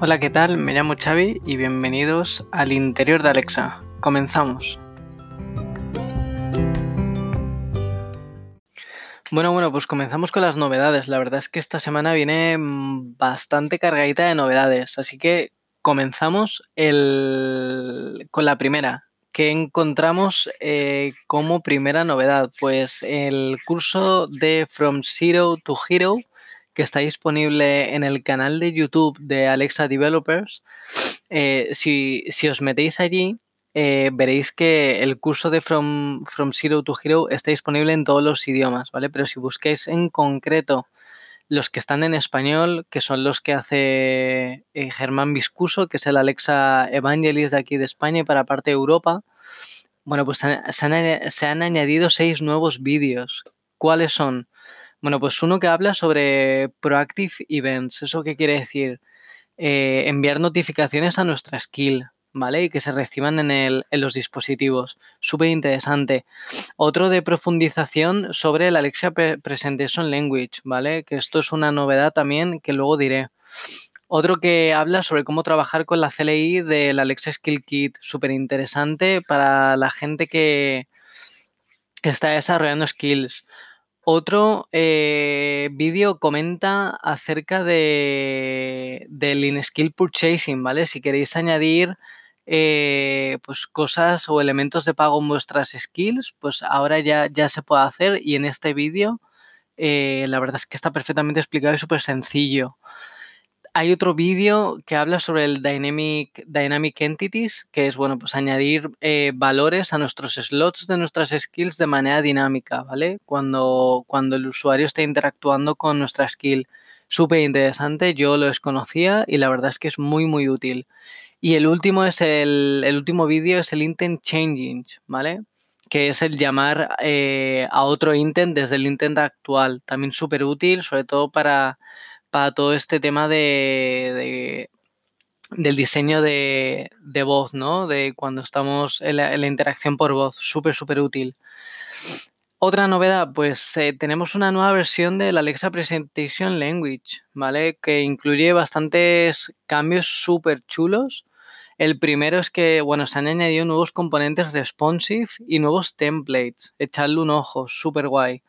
Hola, ¿qué tal? Me llamo Xavi y bienvenidos al interior de Alexa. Comenzamos. Bueno, bueno, pues comenzamos con las novedades. La verdad es que esta semana viene mm, bastante cargadita de novedades, así que comenzamos con la primera. ¿Qué encontramos eh, como primera novedad? Pues el curso de From Zero to Hero que está disponible en el canal de YouTube de Alexa Developers. Eh, si, os metéis allí, eh, veréis que el curso de From, From Zero to Hero está disponible en todos los idiomas, ¿vale? Pero si busquéis en concreto los que están en español, que son los que hace eh, Germán Viscuso, que es el Alexa Evangelist de aquí de España y para parte de Europa, bueno, pues se han, se han añadido seis nuevos vídeos. ¿Cuáles son? Bueno, pues uno que habla sobre Proactive Events. ¿Eso qué quiere decir? Eh, enviar notificaciones a nuestra skill, ¿vale? Y que se reciban en, el, en los dispositivos. Súper interesante. Otro de profundización sobre el Alexa Presentation Language, ¿vale? Que esto es una novedad también que luego diré. Otro que habla sobre cómo trabajar con la CLI del Alexa Skill Kit. Súper interesante para la gente que, que está desarrollando skills. Otro eh, vídeo comenta acerca de, del in-skill purchasing, ¿vale? Si queréis añadir eh, pues cosas o elementos de pago en vuestras skills, pues ahora ya, ya se puede hacer y en este vídeo eh, la verdad es que está perfectamente explicado y súper sencillo hay otro vídeo que habla sobre el Dynamic, Dynamic Entities, que es, bueno, pues añadir eh, valores a nuestros slots de nuestras skills de manera dinámica, ¿vale? Cuando, cuando el usuario está interactuando con nuestra skill. Súper interesante, yo lo desconocía y la verdad es que es muy, muy útil. Y el último es el, último vídeo es el intent changing, ¿vale? Que es el llamar eh, a otro intent desde el intent actual. También súper útil, sobre todo para para todo este tema de, del diseño de, voz, ¿no? De cuando estamos en la, interacción por voz. Súper, súper útil. Otra novedad, pues eh, tenemos una nueva versión del Alexa Presentation Language, ¿vale? Que incluye bastantes cambios súper chulos. El primero es que, bueno, se han añadido nuevos componentes responsive y nuevos templates. Echadle un ojo, súper guay.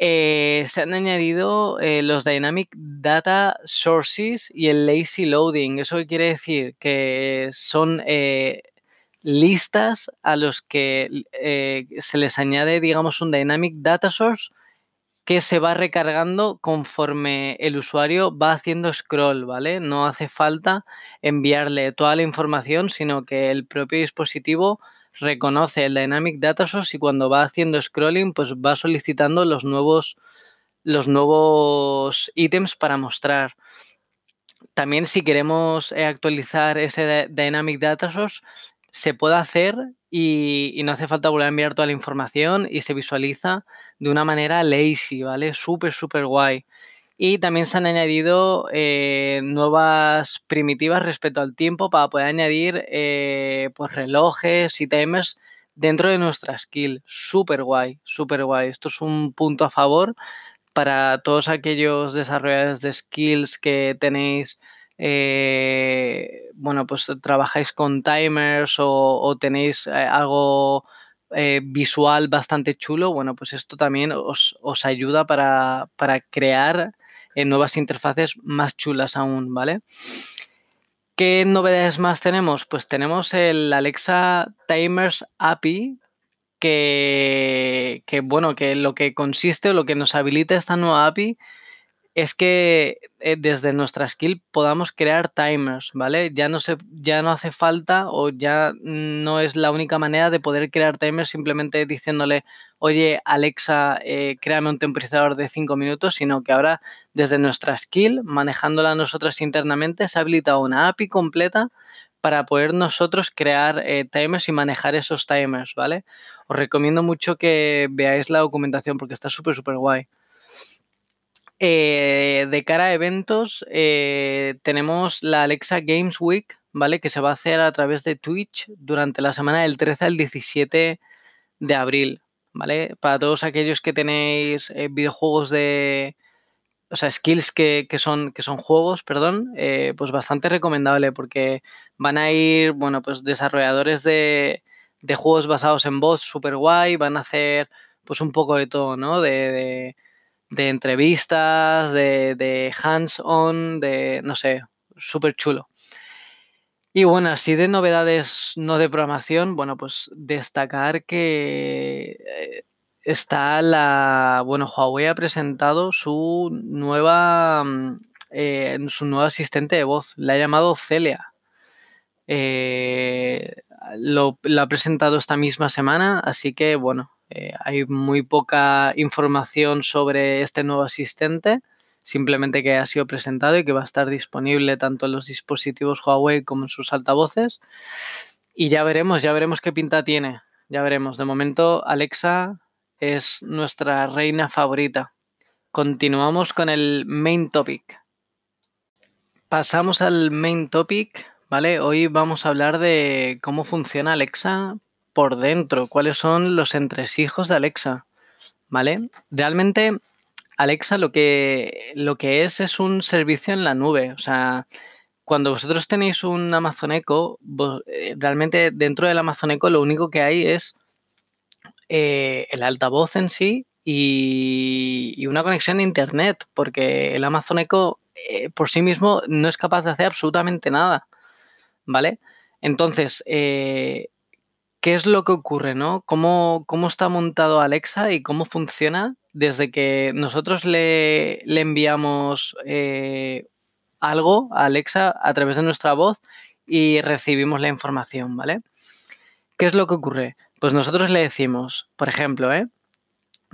Eh, se han añadido eh, los Dynamic Data Sources y el Lazy Loading. ¿Eso quiere decir? Que son eh, listas a los que se les añade, digamos, un Dynamic Data Source que se va recargando conforme el usuario va haciendo scroll, ¿vale? No hace falta enviarle toda la información, sino que el propio dispositivo reconoce el Dynamic Data Source y cuando va haciendo scrolling, pues va solicitando los nuevos, los nuevos ítems para mostrar. También si queremos eh, actualizar ese Dynamic Data Source, se puede hacer y, y, no hace falta volver a enviar toda la información y se visualiza de una manera lazy, ¿vale? Súper, súper guay. Y también se han añadido eh, nuevas primitivas respecto al tiempo para poder añadir eh, pues relojes y timers dentro de nuestra skill. Súper guay, súper guay. Esto es un punto a favor para todos aquellos desarrolladores de skills que tenéis, eh, bueno, pues trabajáis con timers o, tenéis algo visual bastante chulo. Bueno, pues esto también os, os ayuda para, para crear en nuevas interfaces más chulas aún, ¿vale? ¿Qué novedades más tenemos? Pues tenemos el Alexa Timers API, que, bueno, que lo que consiste o lo que nos habilita esta nueva API es que eh, desde nuestra skill podamos crear timers, ¿vale? Ya no, se, ya no hace falta o ya no es la única manera de poder crear timers simplemente diciéndole, oye, Alexa, eh, créame un temporizador de 5 minutos, sino que ahora desde nuestra skill, manejándola nosotras internamente, se ha habilitado una API completa para poder nosotros crear eh, timers y manejar esos timers, ¿vale? Os recomiendo mucho que veáis la documentación porque está súper, súper guay. Eh, de cara a eventos, eh, tenemos la Alexa Games Week, ¿vale? Que se va a hacer a través de Twitch durante la semana del 13 al 17 de abril, ¿vale? Para todos aquellos que tenéis eh, videojuegos de, o sea, skills que, son, que son juegos, perdón, eh, pues bastante recomendable porque van a ir, bueno, pues desarrolladores de, de juegos basados en voz super guay, van a hacer pues un poco de todo, ¿no? De, entrevistas, de, de hands-on, de, no sé, súper chulo. Y bueno, así de novedades no de programación, bueno, pues destacar que eh, está la, bueno, Huawei ha presentado su nueva, mm, eh, su nuevo asistente de voz, la ha llamado Celia. Eh, lo, ha presentado esta misma semana, así que bueno, hay muy poca información sobre este nuevo asistente simplemente que ha sido presentado y que va a estar disponible tanto en los dispositivos Huawei como en sus altavoces. Y ya veremos, ya veremos qué pinta tiene. Ya veremos. De momento, Alexa es nuestra reina favorita. Continuamos con el main topic. Pasamos al main topic, ¿vale? Hoy vamos a hablar de cómo funciona Alexa por dentro, cuáles son los entresijos de Alexa, ¿vale? Realmente Alexa lo que, lo que es es un servicio en la nube. O sea, cuando vosotros tenéis un Amazon Echo, eh, realmente dentro del Amazon Echo lo único que hay es eh, el altavoz en sí y, una conexión a Internet, porque el Amazon Echo eh, por sí mismo no es capaz de hacer absolutamente nada. ¿Vale? Entonces, ¿qué es lo que ocurre? ¿no? ¿Cómo, ¿Cómo está montado Alexa y cómo funciona? desde que nosotros le, enviamos eh, algo a Alexa a través de nuestra voz y recibimos la información, ¿vale? ¿Qué es lo que ocurre? Pues nosotros le decimos, por ejemplo, ¿eh?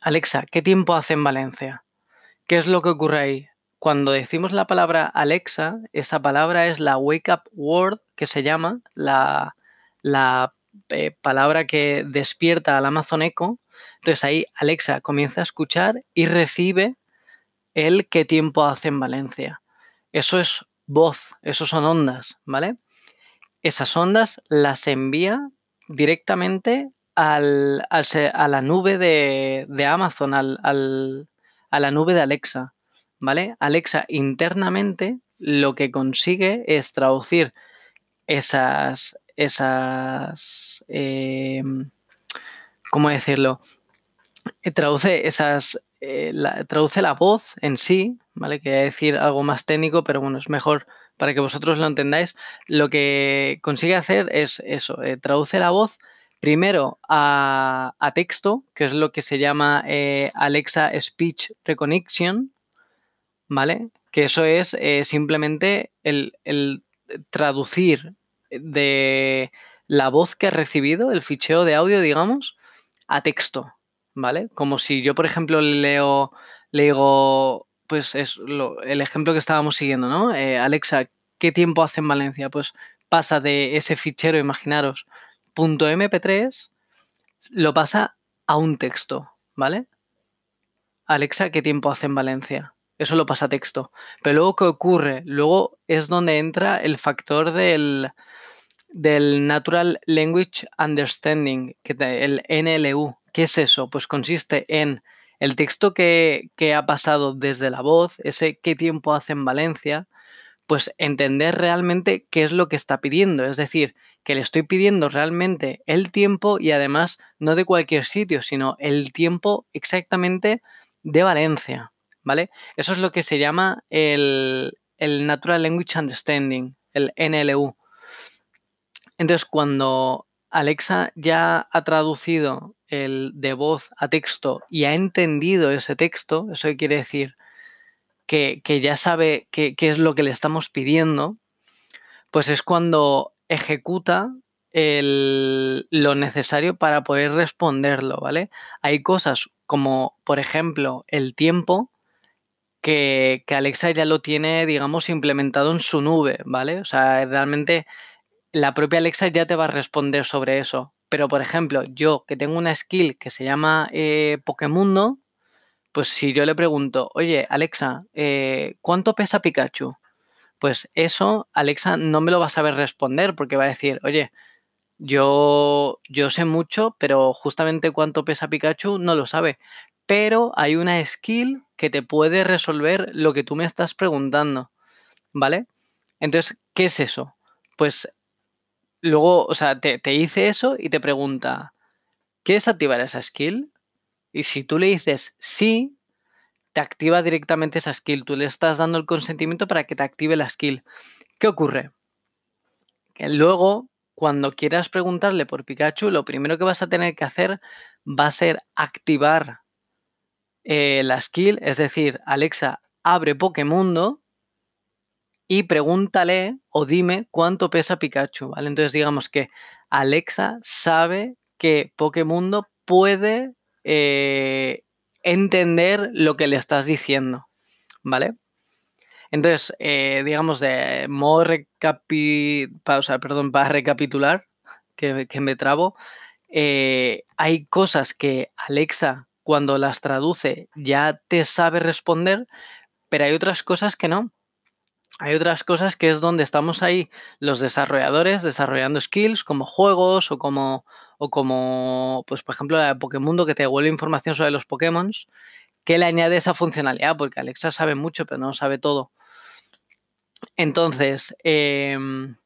Alexa, ¿qué tiempo hace en Valencia? ¿Qué es lo que ocurre ahí? Cuando decimos la palabra Alexa, esa palabra es la wake up word que se llama, la, la eh, palabra que despierta al Amazon Echo entonces ahí Alexa comienza a escuchar y recibe el qué tiempo hace en Valencia. Eso es voz, eso son ondas, ¿vale? Esas ondas las envía directamente a la nube de, Amazon, al, a la nube de Alexa, ¿vale? Alexa internamente lo que consigue es traducir esas, esas, eh, ¿cómo decirlo? Eh, traduce esas, eh, la, traduce la voz en sí, ¿vale? Quería decir algo más técnico, pero bueno, es mejor para que vosotros lo entendáis. Lo que consigue hacer es eso, traduce la voz primero a, texto, que es lo que se llama Alexa Speech Recognition, ¿vale? Que eso es simplemente el traducir de la voz que ha recibido, el ficheo de audio, digamos, a texto, ¿vale? Como si yo, por ejemplo, leo, le digo, pues es el ejemplo que estábamos siguiendo, ¿no? Eh, Alexa, ¿qué tiempo hace en Valencia? Pues pasa de ese fichero, imaginaros, .mp3, lo pasa a un texto, ¿vale? Alexa, ¿qué tiempo hace en Valencia? Eso lo pasa a texto. Pero luego, ¿qué ocurre? Luego es donde entra el factor del, del Natural Language Understanding, que el NLU. ¿Qué es eso? Pues consiste en el texto que, ha pasado desde la voz, ese qué tiempo hace en Valencia, pues entender realmente qué es lo que está pidiendo. Es decir, que le estoy pidiendo realmente el tiempo y además no de cualquier sitio, sino el tiempo exactamente de Valencia. ¿Vale? Eso es lo que se llama el, el Natural Language Understanding, el NLU. Entonces, cuando Alexa ya ha traducido el de voz a texto y ha entendido ese texto, eso quiere decir que, ya sabe qué es lo que le estamos pidiendo, pues es cuando ejecuta lo necesario para poder responderlo, ¿vale? Hay cosas como, por ejemplo, el tiempo, que, que, Alexa ya lo tiene, digamos, implementado en su nube, ¿vale? O sea, realmente la propia Alexa ya te va a responder sobre eso. Pero, por ejemplo, yo que tengo una skill que se llama eh, Pokémundo, pues si yo le pregunto, oye, Alexa, eh, ¿cuánto pesa Pikachu? Pues eso, Alexa no me lo va a saber responder porque va a decir, oye, yo, yo sé mucho, pero justamente cuánto pesa Pikachu no lo sabe. pero hay una skill que te puede resolver lo que tú me estás preguntando, ¿vale? Entonces, ¿qué es eso? Pues luego, o sea, te, te dice eso y te pregunta, ¿quieres activar esa skill? Y si tú le dices sí, te activa directamente esa skill. Tú le estás dando el consentimiento para que te active la skill. ¿Qué ocurre? Que luego, cuando quieras preguntarle por Pikachu, lo primero que vas a tener que hacer va a ser activar eh, la skill, es decir, Alexa, abre Pokémundo y pregúntale o dime cuánto pesa Pikachu, ¿vale? Entonces digamos que Alexa sabe que Pokémundo puede eh, entender lo que le estás diciendo, ¿vale? Entonces, eh, digamos, de modo recapi perdón, para recapitular, que, me trabo, eh, hay cosas que Alexa, cuando las traduce, ya te sabe responder, pero hay otras cosas que no. Hay otras cosas que es donde estamos ahí los desarrolladores desarrollando skills como juegos o como, o como, pues por ejemplo, la Pokémon que te devuelve información sobre los Pokémon, que le añade esa funcionalidad, porque Alexa sabe mucho, pero no sabe todo. Entonces, em,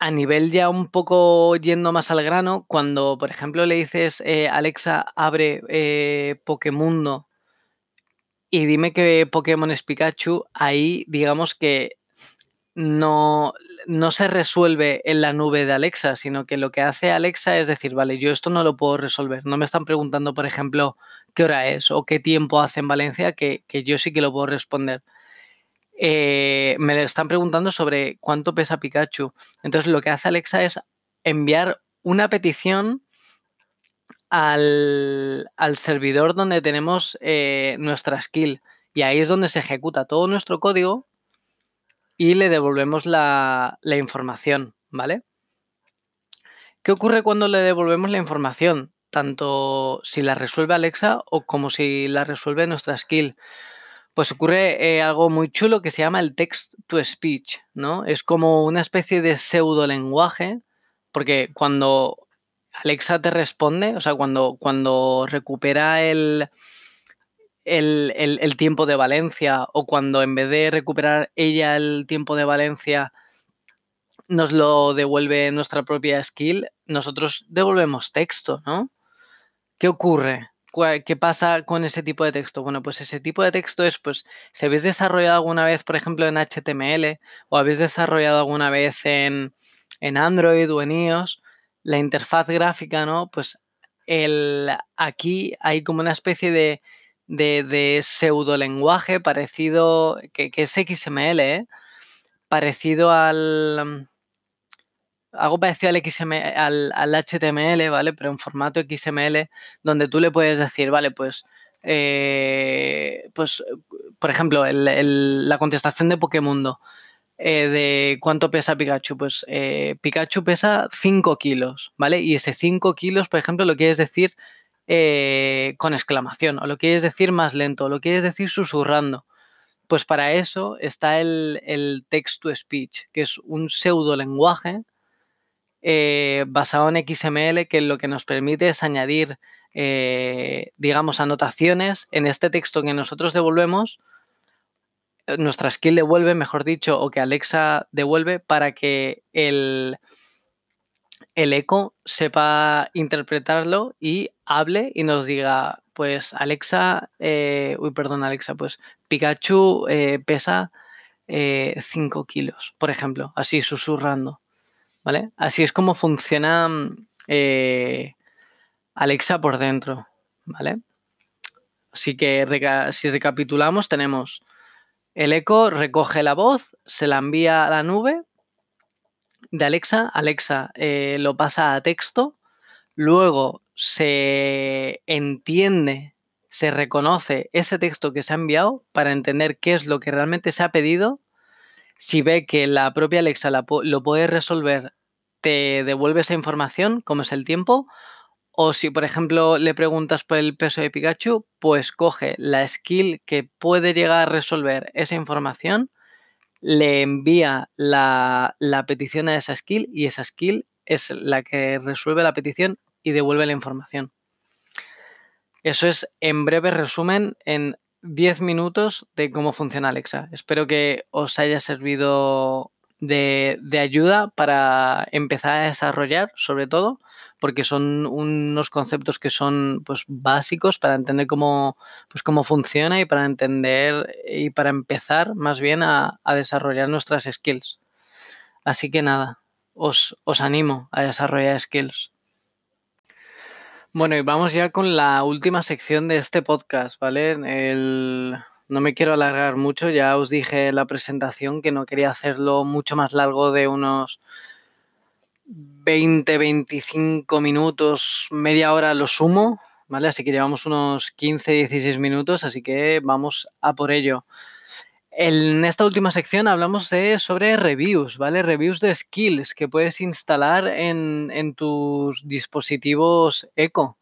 a nivel ya un poco yendo más al grano, cuando, por ejemplo, le dices, eh, Alexa, abre eh, Pokémundo y dime qué Pokémon es Pikachu, ahí digamos que no, no se resuelve en la nube de Alexa, sino que lo que hace Alexa es decir, vale, yo esto no lo puedo resolver. No me están preguntando, por ejemplo, qué hora es o qué tiempo hace en Valencia, que, yo sí que lo puedo responder. Eh, me le están preguntando sobre cuánto pesa Pikachu. Entonces lo que hace Alexa es enviar una petición al, servidor donde tenemos eh, nuestra skill. Y ahí es donde se ejecuta todo nuestro código y le devolvemos la, información, ¿vale? ¿Qué ocurre cuando le devolvemos la información? Tanto si la resuelve Alexa o como si la resuelve nuestra skill. Pues ocurre eh, algo muy chulo que se llama el text to speech, ¿no? Es como una especie de pseudo lenguaje, porque cuando Alexa te responde, o sea, cuando, cuando recupera el, el, tiempo de Valencia o cuando en vez de recuperar ella el tiempo de Valencia nos lo devuelve nuestra propia skill, nosotros devolvemos texto, ¿no? ¿Qué ocurre? ¿Qué pasa con ese tipo de texto? Bueno, pues ese tipo de texto es, pues, si habéis desarrollado alguna vez, por ejemplo, en HTML o habéis desarrollado alguna vez en, en Android o en iOS, la interfaz gráfica, ¿no? Pues el, aquí hay como una especie de, de, de pseudo lenguaje parecido, que, es XML, ¿eh? parecido al... Algo parecido al, XML, al, HTML, ¿vale? Pero en formato XML, donde tú le puedes decir, vale, pues, eh, pues, por ejemplo, la contestación de Pokémundo. Eh, de cuánto pesa Pikachu. Pues Pikachu pesa 5 kilos, ¿vale? Y ese 5 kilos, por ejemplo, lo quieres decir eh, con exclamación, o lo quieres decir más lento, o lo quieres decir susurrando. Pues para eso está el, text-to-speech, que es un pseudo lenguaje eh, basado en XML que lo que nos permite es añadir, eh, digamos, anotaciones en este texto que nosotros devolvemos, nuestra skill devuelve, mejor dicho, o que Alexa devuelve para que el, el eco sepa interpretarlo y hable y nos diga, pues Alexa, eh, uy, perdón Alexa, pues Pikachu eh, pesa 5 eh, kilos, por ejemplo, así susurrando, ¿vale? Así es como funciona Alexa por dentro, ¿vale? Así que si recapitulamos, tenemos el eco recoge la voz, se la envía a la nube de Alexa, Alexa eh, lo pasa a texto, luego se entiende, se reconoce ese texto que se ha enviado para entender qué es lo que realmente se ha pedido. Si ve que la propia Alexa lo puede resolver, te devuelve esa información, como es el tiempo. O si, por ejemplo, le preguntas por el peso de Pikachu, pues coge la skill que puede llegar a resolver esa información le envía la, petición a esa skill y esa skill es la que resuelve la petición y devuelve la información. Eso es en breve resumen en 10 minutos de cómo funciona Alexa. Espero que os haya servido de, de, ayuda para empezar a desarrollar, sobre todo, porque son unos conceptos que son pues, básicos para entender cómo, pues, cómo funciona y para entender y para empezar más bien a, desarrollar nuestras skills. Así que nada, os, os animo a desarrollar skills. Bueno, y vamos ya con la última sección de este podcast, ¿vale? El... No me quiero alargar mucho, ya os dije en la presentación que no quería hacerlo mucho más largo de unos 20, 25 minutos, media hora lo sumo, ¿vale? Así que llevamos unos 15, 16 minutos, así que vamos a por ello. En esta última sección hablamos de, sobre reviews, ¿vale? Reviews de skills que puedes instalar en, en tus dispositivos Eco,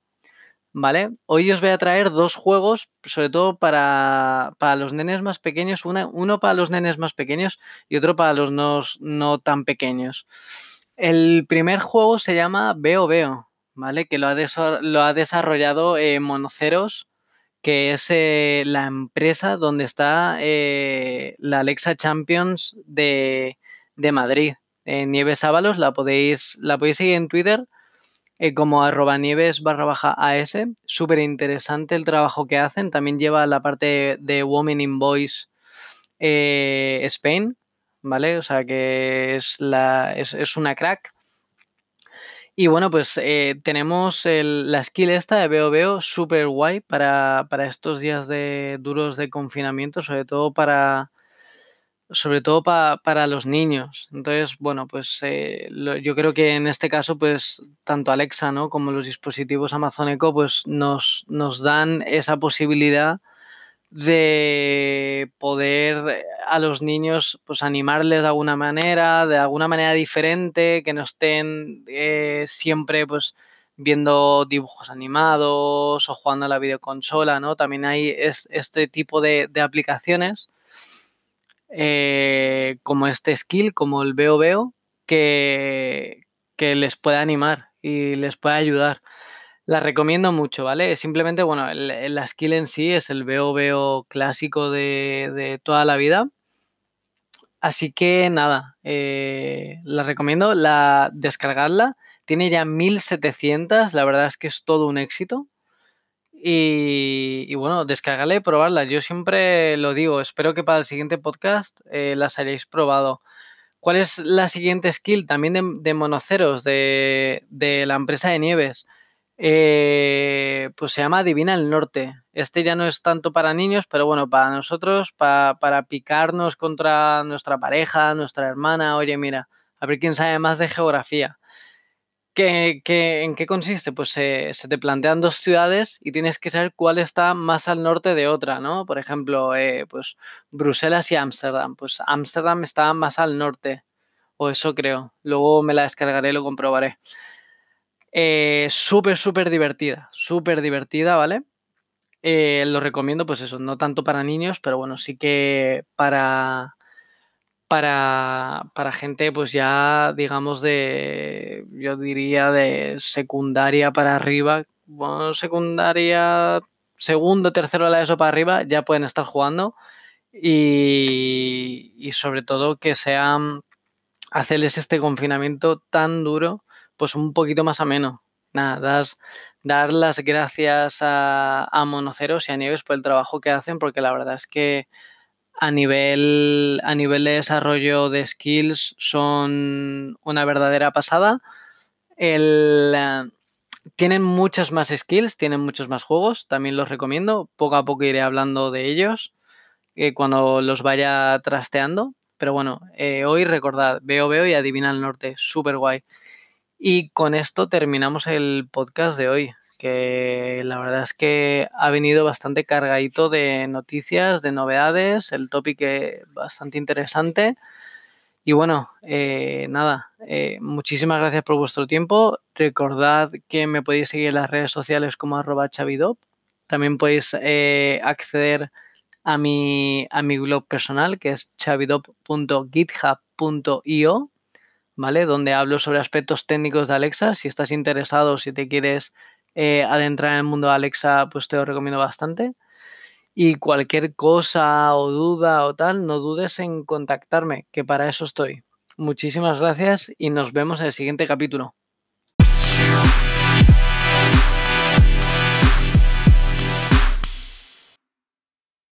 ¿vale? Hoy os voy a traer dos juegos, sobre todo para, para los nenes más pequeños, una, uno para los nenes más pequeños y otro para los no, no tan pequeños. El primer juego se llama Veo Veo, ¿vale? Que lo ha, desarrollado eh, Monoceros, que es eh, la empresa donde está eh, la Alexa Champions de, de Madrid. Nieves Ábalos, la podéis, la podéis seguir en Twitter como arroba nieves barra baja AS. Súper interesante el trabajo que hacen. También lleva la parte de Women in Voice Spain, ¿vale? O sea que es, la, es, es una crack. Y bueno, pues eh, tenemos el, la skill esta de Veo Veo súper guay para, para, estos días de duros de confinamiento, sobre todo para, sobre todo pa, para los niños. Entonces, bueno, pues eh, yo creo que en este caso, pues tanto Alexa, ¿no? Como los dispositivos Amazon Echo, pues nos, nos dan esa posibilidad de poder a los niños pues animarles de alguna manera, de alguna manera diferente, que no estén eh, siempre pues viendo dibujos animados o jugando a la videoconsola, ¿no? También hay es, este tipo de, de aplicaciones eh, como este skill, como el veo veo, que, que les puede animar y les puede ayudar. La recomiendo mucho, ¿vale? Simplemente, bueno, la skill en sí es el veo veo clásico de, de toda la vida. Así que nada, eh, la recomiendo, la descargarla. Tiene ya 1700, la verdad es que es todo un éxito. Y, y, bueno, descargarla y probarla. Yo siempre lo digo, espero que para el siguiente podcast eh, las hayáis probado. ¿Cuál es la siguiente skill? También de, de monoceros, de, de, la empresa de nieves. Eh, pues se llama Adivina el Norte. Este ya no es tanto para niños, pero bueno, para nosotros, para, picarnos contra nuestra pareja, nuestra hermana. Oye, mira, a ver quién sabe más de geografía. ¿Qué, qué, en qué consiste? Pues se te plantean dos ciudades y tienes que saber cuál está más al norte de otra, ¿no? Por ejemplo, eh, pues Bruselas y Ámsterdam. Pues Ámsterdam está más al norte, o eso creo. Luego me la descargaré y lo comprobaré. Eh, súper, súper divertida, súper divertida, ¿vale? Eh, lo recomiendo, pues eso, no tanto para niños, pero bueno, sí que para para, para, gente pues ya digamos de, yo diría de secundaria para arriba, bueno, secundaria, segundo, tercero de la ESO para arriba, ya pueden estar jugando y, y sobre todo que sean, hacerles este confinamiento tan duro, pues un poquito más ameno. Nada, das, dar las gracias a, a Monoceros y a Nieves por el trabajo que hacen, porque la verdad es que a nivel, a nivel de desarrollo de skills son una verdadera pasada. El, uh, tienen muchas más skills, tienen muchos más juegos, también los recomiendo. Poco a poco iré hablando de ellos eh, cuando los vaya trasteando. Pero bueno, eh, hoy recordad, veo, veo y adivina el norte, súper guay. Y con esto terminamos el podcast de hoy que la verdad es que ha venido bastante cargadito de noticias, de novedades, el tópico bastante interesante. Y bueno, eh, nada, eh, muchísimas gracias por vuestro tiempo. Recordad que me podéis seguir en las redes sociales como arroba chavidop. También podéis eh, acceder a mi, a mi blog personal que es chavidop.github.io, ¿vale? Donde hablo sobre aspectos técnicos de Alexa. Si estás interesado, si te quieres eh, adentrar en el mundo de Alexa, pues te lo recomiendo bastante. Y cualquier cosa o duda o tal, no dudes en contactarme, que para eso estoy. Muchísimas gracias y nos vemos en el siguiente capítulo.